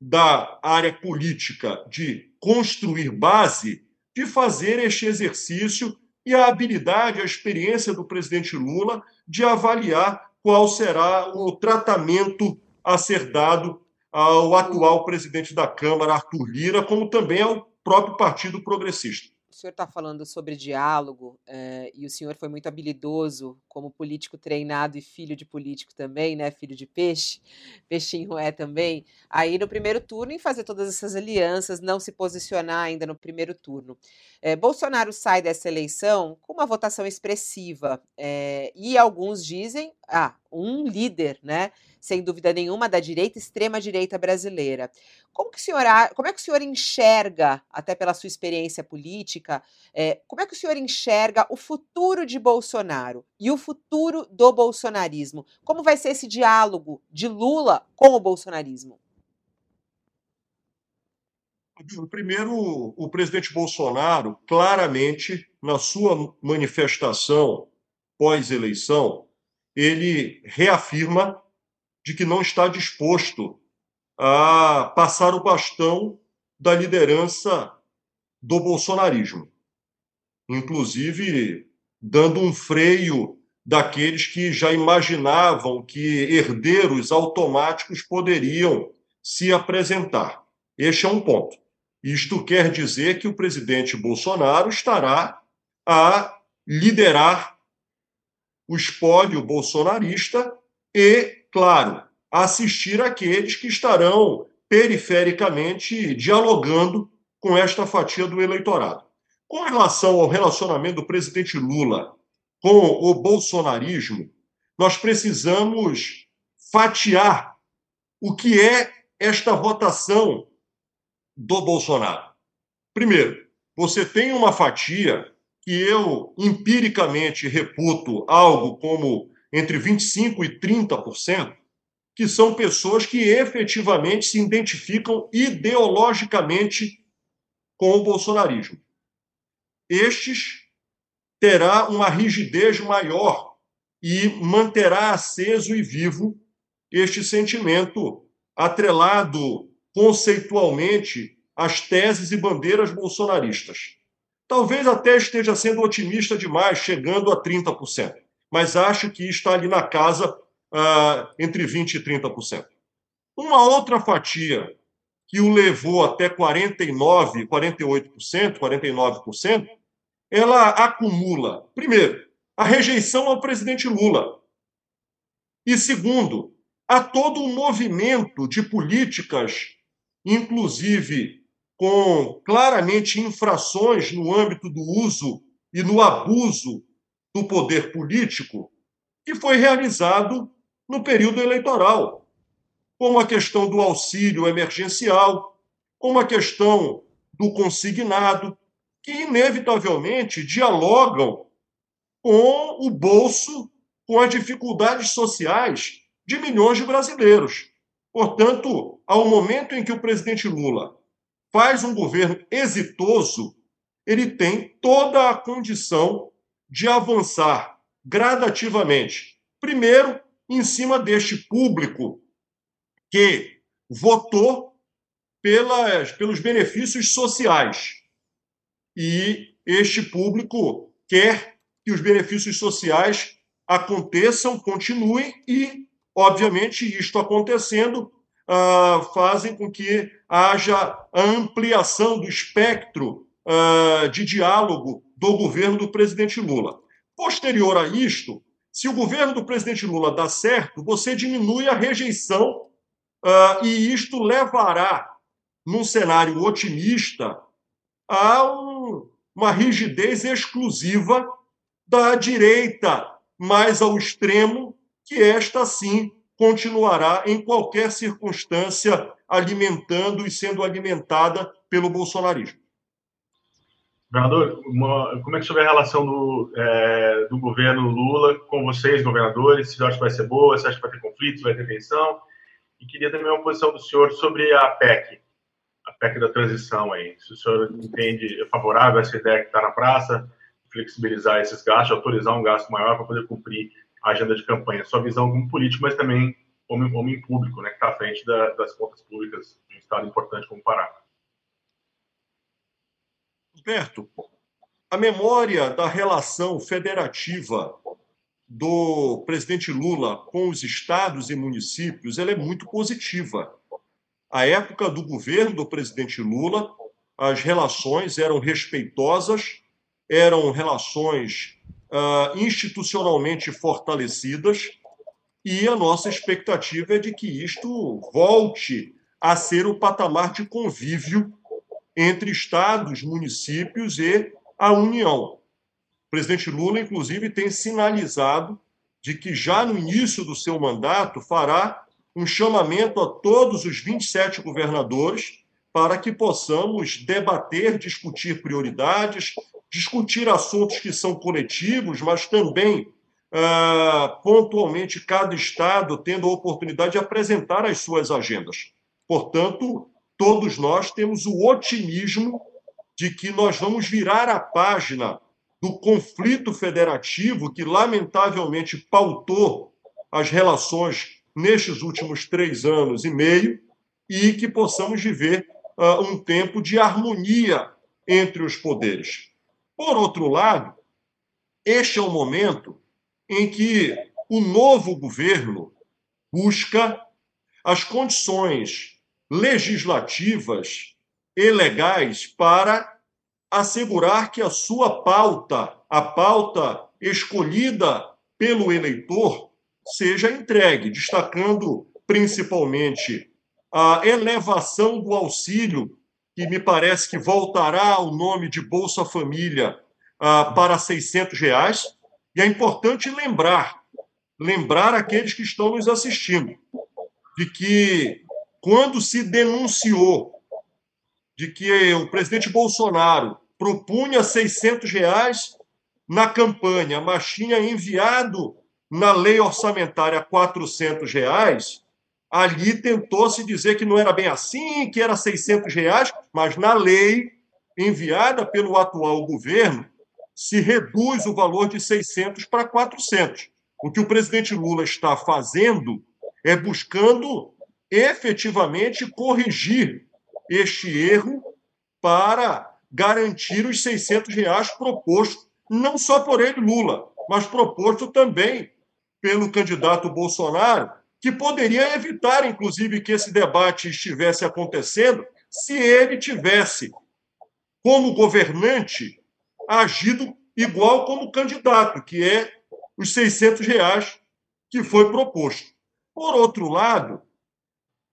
da área política de construir base, de fazer este exercício e a habilidade, a experiência do presidente Lula de avaliar qual será o tratamento a ser dado ao atual presidente da Câmara, Arthur Lira, como também ao próprio Partido Progressista o senhor está falando sobre diálogo eh, e o senhor foi muito habilidoso como político treinado e filho de político também, né? Filho de peixe, peixinho é também. Aí no primeiro turno em fazer todas essas alianças, não se posicionar ainda no primeiro turno. Eh, Bolsonaro sai dessa eleição com uma votação expressiva eh, e alguns dizem, ah, um líder, né? sem dúvida nenhuma, da direita, extrema direita brasileira. Como, que o senhor, como é que o senhor enxerga, até pela sua experiência política, é, como é que o senhor enxerga o futuro de Bolsonaro e o futuro do bolsonarismo? Como vai ser esse diálogo de Lula com o bolsonarismo? Primeiro, o presidente Bolsonaro, claramente, na sua manifestação pós-eleição, ele reafirma de que não está disposto a passar o bastão da liderança do bolsonarismo. Inclusive, dando um freio daqueles que já imaginavam que herdeiros automáticos poderiam se apresentar. Este é um ponto. Isto quer dizer que o presidente Bolsonaro estará a liderar o espólio bolsonarista e claro, assistir aqueles que estarão perifericamente dialogando com esta fatia do eleitorado. Com relação ao relacionamento do presidente Lula com o bolsonarismo, nós precisamos fatiar o que é esta votação do Bolsonaro. Primeiro, você tem uma fatia que eu empiricamente reputo algo como entre 25% e 30%, que são pessoas que efetivamente se identificam ideologicamente com o bolsonarismo. Estes terá uma rigidez maior e manterá aceso e vivo este sentimento atrelado conceitualmente às teses e bandeiras bolsonaristas. Talvez até esteja sendo otimista demais, chegando a 30% mas acho que está ali na casa uh, entre 20% e 30%. Uma outra fatia que o levou até 49%, 48%, 49%, ela acumula, primeiro, a rejeição ao presidente Lula. E segundo, a todo um movimento de políticas, inclusive com claramente infrações no âmbito do uso e no abuso do poder político que foi realizado no período eleitoral, como a questão do auxílio emergencial, como a questão do consignado, que inevitavelmente dialogam com o bolso, com as dificuldades sociais de milhões de brasileiros. Portanto, ao momento em que o presidente Lula faz um governo exitoso, ele tem toda a condição de avançar gradativamente. Primeiro, em cima deste público que votou pelas, pelos benefícios sociais. E este público quer que os benefícios sociais aconteçam, continuem e, obviamente, isto acontecendo, uh, fazem com que haja ampliação do espectro uh, de diálogo do governo do presidente Lula. Posterior a isto, se o governo do presidente Lula dá certo, você diminui a rejeição uh, e isto levará, num cenário otimista, a um, uma rigidez exclusiva da direita mais ao extremo, que esta sim continuará em qualquer circunstância alimentando e sendo alimentada pelo bolsonarismo. Governador, uma, como é que sobre a relação do, é, do governo Lula com vocês, governadores? Você acha que vai ser boa? Você acha que vai ter conflito? Vai ter tensão? E queria também uma posição do senhor sobre a PEC, a PEC da transição aí. Se o senhor entende é favorável a essa ideia que está na praça, flexibilizar esses gastos, autorizar um gasto maior para poder cumprir agenda de campanha. Sua visão como político, mas também homem, homem público, né, que está à frente da, das contas públicas de um Estado importante como o Pará. Roberto, a memória da relação federativa do presidente Lula com os estados e municípios ela é muito positiva. a época do governo do presidente Lula, as relações eram respeitosas, eram relações uh, institucionalmente fortalecidas, e a nossa expectativa é de que isto volte a ser o patamar de convívio entre estados, municípios e a União. O presidente Lula, inclusive, tem sinalizado de que já no início do seu mandato fará um chamamento a todos os 27 governadores para que possamos debater, discutir prioridades, discutir assuntos que são coletivos, mas também ah, pontualmente cada estado tendo a oportunidade de apresentar as suas agendas. Portanto, todos nós temos o otimismo de que nós vamos virar a página do conflito federativo que, lamentavelmente, pautou as relações nestes últimos três anos e meio e que possamos viver uh, um tempo de harmonia entre os poderes. Por outro lado, este é o momento em que o novo governo busca as condições legislativas e legais para assegurar que a sua pauta, a pauta escolhida pelo eleitor, seja entregue, destacando principalmente a elevação do auxílio, que me parece que voltará ao nome de Bolsa Família uh, para 600 reais. E é importante lembrar, lembrar aqueles que estão nos assistindo, de que quando se denunciou de que o presidente Bolsonaro propunha 600 reais na campanha, mas tinha enviado na lei orçamentária 400 reais, ali tentou-se dizer que não era bem assim, que era 600 reais, mas na lei enviada pelo atual governo se reduz o valor de 600 para 400. O que o presidente Lula está fazendo é buscando efetivamente corrigir este erro para garantir os 600 reais proposto não só por ele, Lula, mas proposto também pelo candidato Bolsonaro, que poderia evitar, inclusive, que esse debate estivesse acontecendo se ele tivesse, como governante, agido igual como candidato, que é os 600 reais que foi proposto. Por outro lado,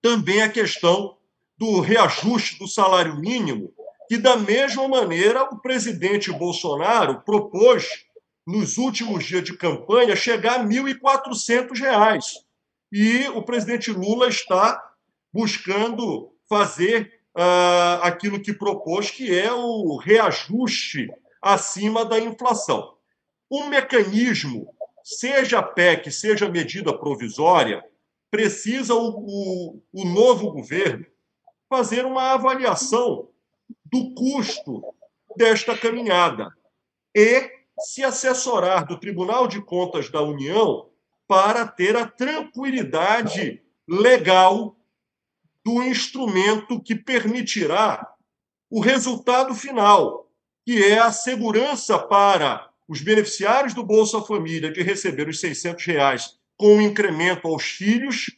também a questão do reajuste do salário mínimo, que, da mesma maneira, o presidente Bolsonaro propôs, nos últimos dias de campanha, chegar a R$ 1.400. E o presidente Lula está buscando fazer uh, aquilo que propôs, que é o reajuste acima da inflação. O mecanismo, seja PEC, seja medida provisória, precisa o, o, o novo governo fazer uma avaliação do custo desta caminhada e se assessorar do Tribunal de Contas da União para ter a tranquilidade legal do instrumento que permitirá o resultado final, que é a segurança para os beneficiários do Bolsa Família que receberam os 600 reais com o incremento aos filhos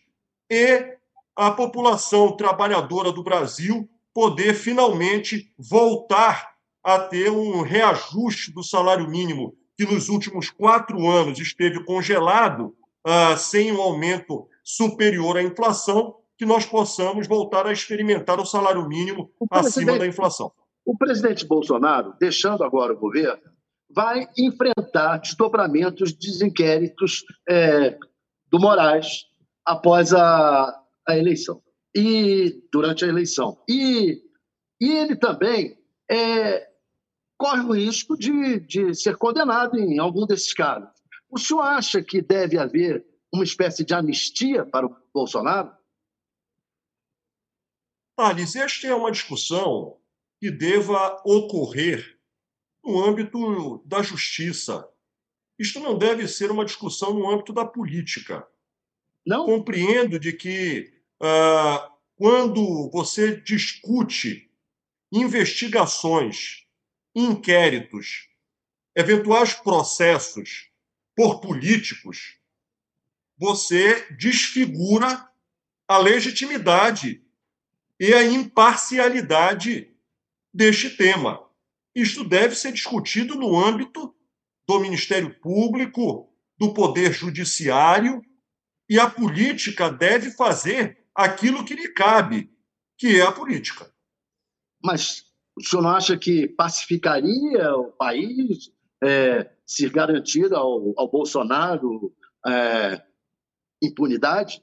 e a população trabalhadora do Brasil poder finalmente voltar a ter um reajuste do salário mínimo, que nos últimos quatro anos esteve congelado, uh, sem um aumento superior à inflação, que nós possamos voltar a experimentar o salário mínimo acima da inflação. O presidente Bolsonaro, deixando agora o governo, vai enfrentar desdobramentos de inquéritos é, do Moraes após a, a eleição e durante a eleição. E, e ele também é, corre o risco de, de ser condenado em algum desses casos. O senhor acha que deve haver uma espécie de anistia para o Bolsonaro? Thales, esta é uma discussão que deva ocorrer no âmbito da justiça. Isto não deve ser uma discussão no âmbito da política. Não? Compreendo de que ah, quando você discute investigações, inquéritos, eventuais processos por políticos, você desfigura a legitimidade e a imparcialidade deste tema. Isto deve ser discutido no âmbito do Ministério Público, do Poder Judiciário, e a política deve fazer aquilo que lhe cabe, que é a política. Mas o senhor não acha que pacificaria o país é, se garantir ao, ao Bolsonaro é, impunidade?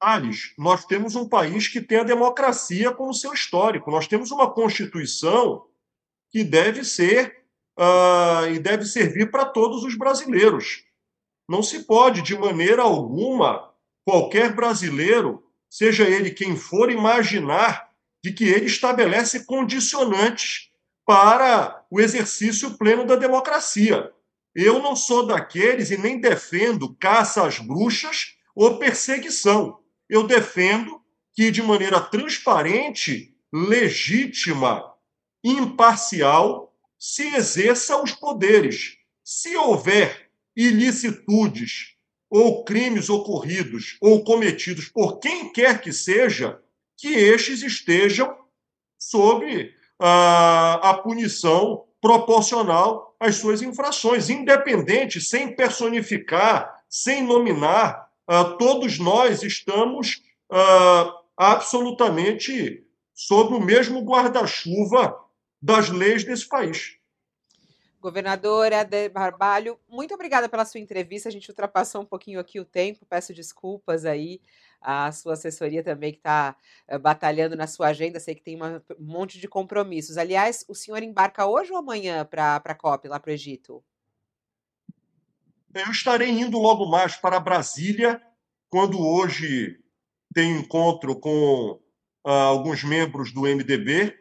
Alice, nós temos um país que tem a democracia como seu histórico. Nós temos uma Constituição que deve ser uh, e deve servir para todos os brasileiros. Não se pode, de maneira alguma, qualquer brasileiro, seja ele quem for, imaginar de que ele estabelece condicionantes para o exercício pleno da democracia. Eu não sou daqueles e nem defendo caça às bruxas ou perseguição. Eu defendo que, de maneira transparente, legítima, imparcial, se exerça os poderes. Se houver ilicitudes ou crimes ocorridos ou cometidos por quem quer que seja, que estes estejam sob a, a punição proporcional às suas infrações, independente, sem personificar, sem nominar. Uh, todos nós estamos uh, absolutamente sob o mesmo guarda-chuva das leis desse país. Governadora de Barbalho, muito obrigada pela sua entrevista. A gente ultrapassou um pouquinho aqui o tempo, peço desculpas aí à sua assessoria também que está eh, batalhando na sua agenda. Sei que tem uma, um monte de compromissos. Aliás, o senhor embarca hoje ou amanhã para a COP, lá para o Egito? Eu estarei indo logo mais para Brasília, quando hoje tem encontro com uh, alguns membros do MDB.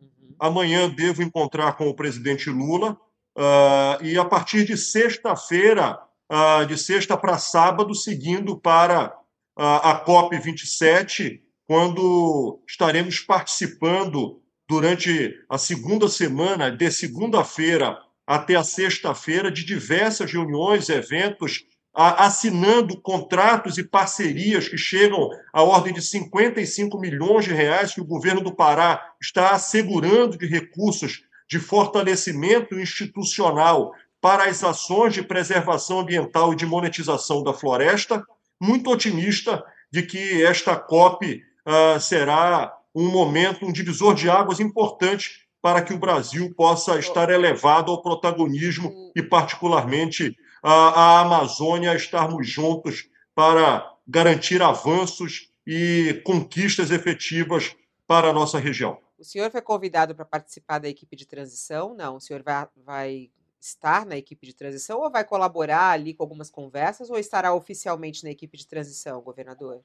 Uhum. Amanhã devo encontrar com o presidente Lula Uh, e a partir de sexta-feira, uh, de sexta para sábado, seguindo para a COP27, quando estaremos participando durante a segunda semana, de segunda-feira até a sexta-feira, de diversas reuniões, eventos, assinando contratos e parcerias que chegam à ordem de 55 milhões de reais que o governo do Pará está assegurando de recursos de fortalecimento institucional para as ações de preservação ambiental e de monetização da floresta, muito otimista de que esta COP uh, será um momento, um divisor de águas importante para que o Brasil possa estar elevado ao protagonismo e, particularmente, a, a Amazônia estarmos juntos para garantir avanços e conquistas efetivas para a nossa região. O senhor foi convidado para participar da equipe de transição? Não, o senhor vai, vai estar na equipe de transição ou vai colaborar ali com algumas conversas ou estará oficialmente na equipe de transição, governador?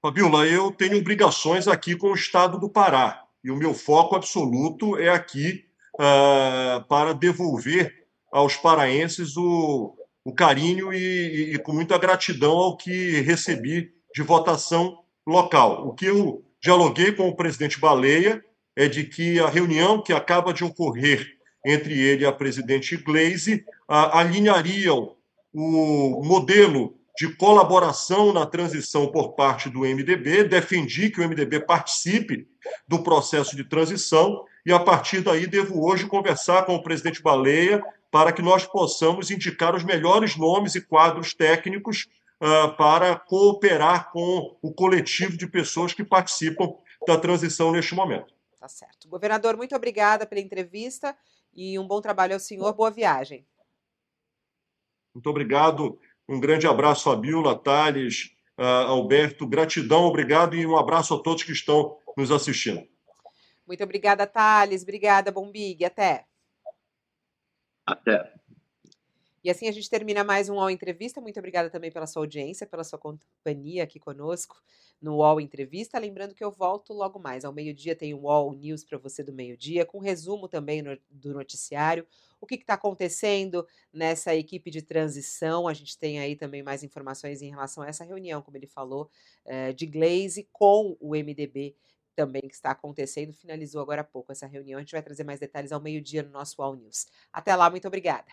Fabiola, eu tenho obrigações aqui com o Estado do Pará e o meu foco absoluto é aqui uh, para devolver aos paraenses o, o carinho e, e, e, com muita gratidão ao que recebi de votação local. O que eu dialoguei com o presidente Baleia é de que a reunião que acaba de ocorrer entre ele e a presidente Glaze alinhariam o modelo de colaboração na transição por parte do MDB, defendi que o MDB participe do processo de transição e, a partir daí, devo hoje conversar com o presidente Baleia para que nós possamos indicar os melhores nomes e quadros técnicos uh, para cooperar com o coletivo de pessoas que participam da transição neste momento. Tá certo. Governador, muito obrigada pela entrevista e um bom trabalho ao senhor. Boa viagem. Muito obrigado. Um grande abraço, Fabiola, Thales, uh, Alberto. Gratidão, obrigado e um abraço a todos que estão nos assistindo. Muito obrigada, Thales. Obrigada, Bombig. Até. Até. E assim a gente termina mais um UOL Entrevista. Muito obrigada também pela sua audiência, pela sua companhia aqui conosco no UOL Entrevista. Lembrando que eu volto logo mais. Ao meio-dia tem o UOL News para você do meio-dia, com resumo também no, do noticiário. O que está acontecendo nessa equipe de transição? A gente tem aí também mais informações em relação a essa reunião, como ele falou, eh, de Glaze com o MDB também que está acontecendo. Finalizou agora há pouco essa reunião. A gente vai trazer mais detalhes ao meio-dia no nosso UOL News. Até lá, muito obrigada.